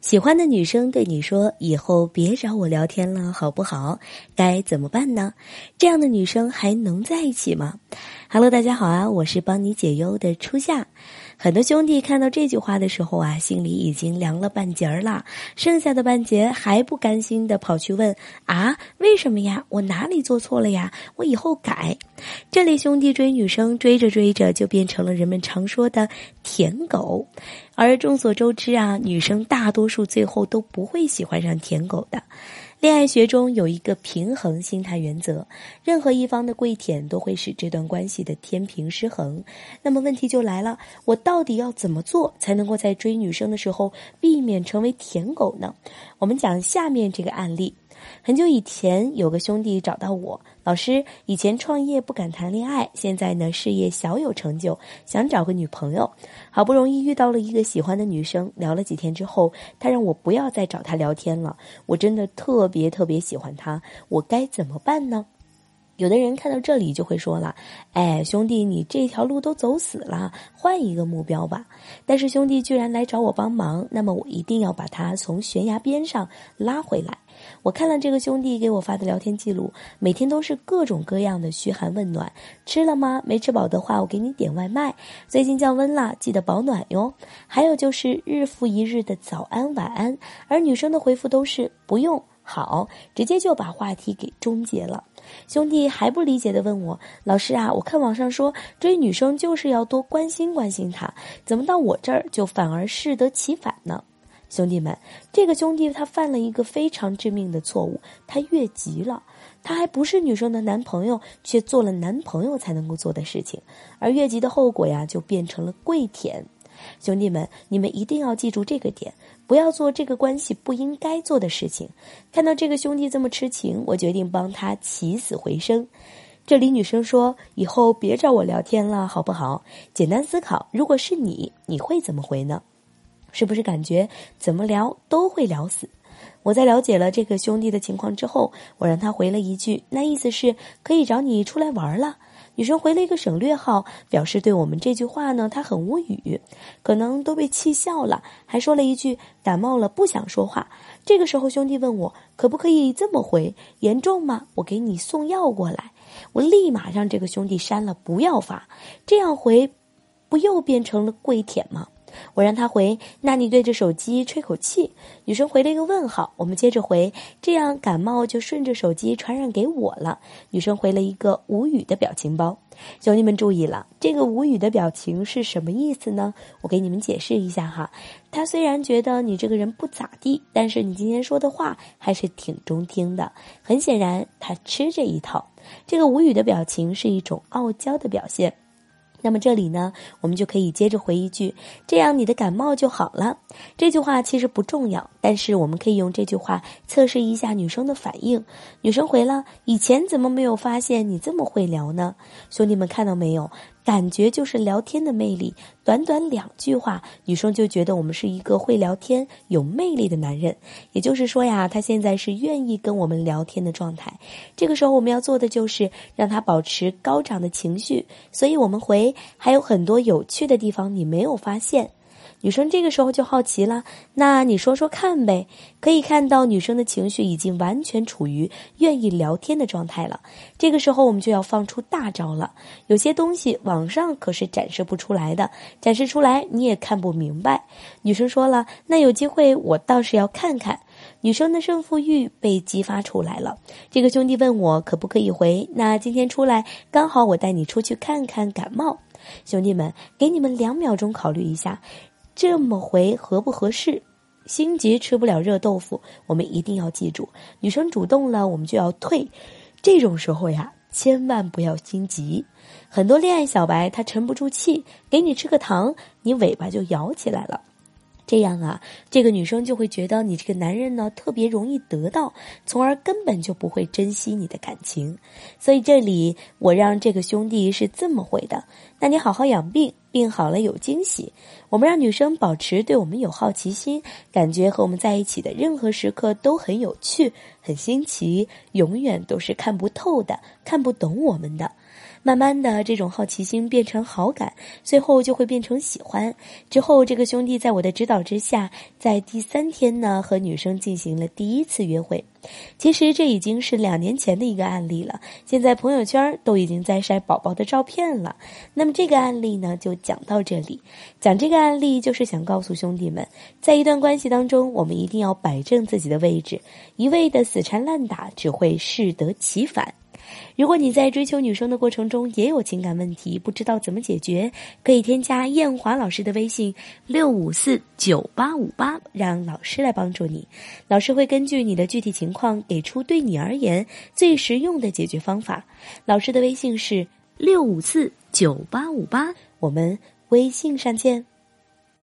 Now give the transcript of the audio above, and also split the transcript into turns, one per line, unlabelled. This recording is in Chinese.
喜欢的女生对你说：“以后别找我聊天了，好不好？”该怎么办呢？这样的女生还能在一起吗？Hello，大家好啊，我是帮你解忧的初夏。很多兄弟看到这句话的时候啊，心里已经凉了半截儿了，剩下的半截还不甘心的跑去问啊，为什么呀？我哪里做错了呀？我以后改。这类兄弟追女生追着追着就变成了人们常说的舔狗，而众所周知啊，女生大多数最后都不会喜欢上舔狗的。恋爱学中有一个平衡心态原则，任何一方的跪舔都会使这段关系的天平失衡。那么问题就来了，我到底要怎么做才能够在追女生的时候避免成为舔狗呢？我们讲下面这个案例。很久以前，有个兄弟找到我，老师，以前创业不敢谈恋爱，现在呢事业小有成就，想找个女朋友。好不容易遇到了一个喜欢的女生，聊了几天之后，他让我不要再找她聊天了。我真的特别特别喜欢她，我该怎么办呢？有的人看到这里就会说了：“哎，兄弟，你这条路都走死了，换一个目标吧。”但是兄弟居然来找我帮忙，那么我一定要把他从悬崖边上拉回来。我看了这个兄弟给我发的聊天记录，每天都是各种各样的嘘寒问暖。吃了吗？没吃饱的话，我给你点外卖。最近降温了，记得保暖哟。还有就是日复一日的早安晚安，而女生的回复都是不用好，直接就把话题给终结了。兄弟还不理解的问我：“老师啊，我看网上说追女生就是要多关心关心她，怎么到我这儿就反而适得其反呢？”兄弟们，这个兄弟他犯了一个非常致命的错误，他越级了。他还不是女生的男朋友，却做了男朋友才能够做的事情，而越级的后果呀，就变成了跪舔。兄弟们，你们一定要记住这个点，不要做这个关系不应该做的事情。看到这个兄弟这么痴情，我决定帮他起死回生。这里女生说：“以后别找我聊天了，好不好？”简单思考，如果是你，你会怎么回呢？是不是感觉怎么聊都会聊死？我在了解了这个兄弟的情况之后，我让他回了一句，那意思是可以找你出来玩了。女生回了一个省略号，表示对我们这句话呢，她很无语，可能都被气笑了，还说了一句感冒了不想说话。这个时候兄弟问我可不可以这么回，严重吗？我给你送药过来。我立马让这个兄弟删了，不要发。这样回，不又变成了跪舔吗？我让他回，那你对着手机吹口气。女生回了一个问号。我们接着回，这样感冒就顺着手机传染给我了。女生回了一个无语的表情包。兄弟们注意了，这个无语的表情是什么意思呢？我给你们解释一下哈。他虽然觉得你这个人不咋地，但是你今天说的话还是挺中听的。很显然，他吃这一套。这个无语的表情是一种傲娇的表现。那么这里呢，我们就可以接着回一句：“这样你的感冒就好了。”这句话其实不重要，但是我们可以用这句话测试一下女生的反应。女生回了：“以前怎么没有发现你这么会聊呢？”兄弟们看到没有？感觉就是聊天的魅力，短短两句话，女生就觉得我们是一个会聊天、有魅力的男人。也就是说呀，他现在是愿意跟我们聊天的状态。这个时候我们要做的就是让他保持高涨的情绪。所以我们回还有很多有趣的地方，你没有发现。女生这个时候就好奇了，那你说说看呗。可以看到女生的情绪已经完全处于愿意聊天的状态了。这个时候我们就要放出大招了。有些东西网上可是展示不出来的，展示出来你也看不明白。女生说了，那有机会我倒是要看看。女生的胜负欲被激发出来了。这个兄弟问我可不可以回，那今天出来刚好我带你出去看看感冒。兄弟们，给你们两秒钟考虑一下。这么回合不合适？心急吃不了热豆腐，我们一定要记住，女生主动了，我们就要退。这种时候呀，千万不要心急。很多恋爱小白他沉不住气，给你吃个糖，你尾巴就摇起来了。这样啊，这个女生就会觉得你这个男人呢特别容易得到，从而根本就不会珍惜你的感情。所以这里我让这个兄弟是这么回的：那你好好养病，病好了有惊喜。我们让女生保持对我们有好奇心，感觉和我们在一起的任何时刻都很有趣、很新奇，永远都是看不透的、看不懂我们的。慢慢的，这种好奇心变成好感，最后就会变成喜欢。之后，这个兄弟在我的指导之下，在第三天呢，和女生进行了第一次约会。其实这已经是两年前的一个案例了，现在朋友圈都已经在晒宝宝的照片了。那么这个案例呢，就讲到这里。讲这个案例，就是想告诉兄弟们，在一段关系当中，我们一定要摆正自己的位置，一味的死缠烂打，只会适得其反。如果你在追求女生的过程中也有情感问题，不知道怎么解决，可以添加艳华老师的微信六五四九八五八，让老师来帮助你。老师会根据你的具体情况，给出对你而言最实用的解决方法。老师的微信是六五四九八五八，我们微信上见。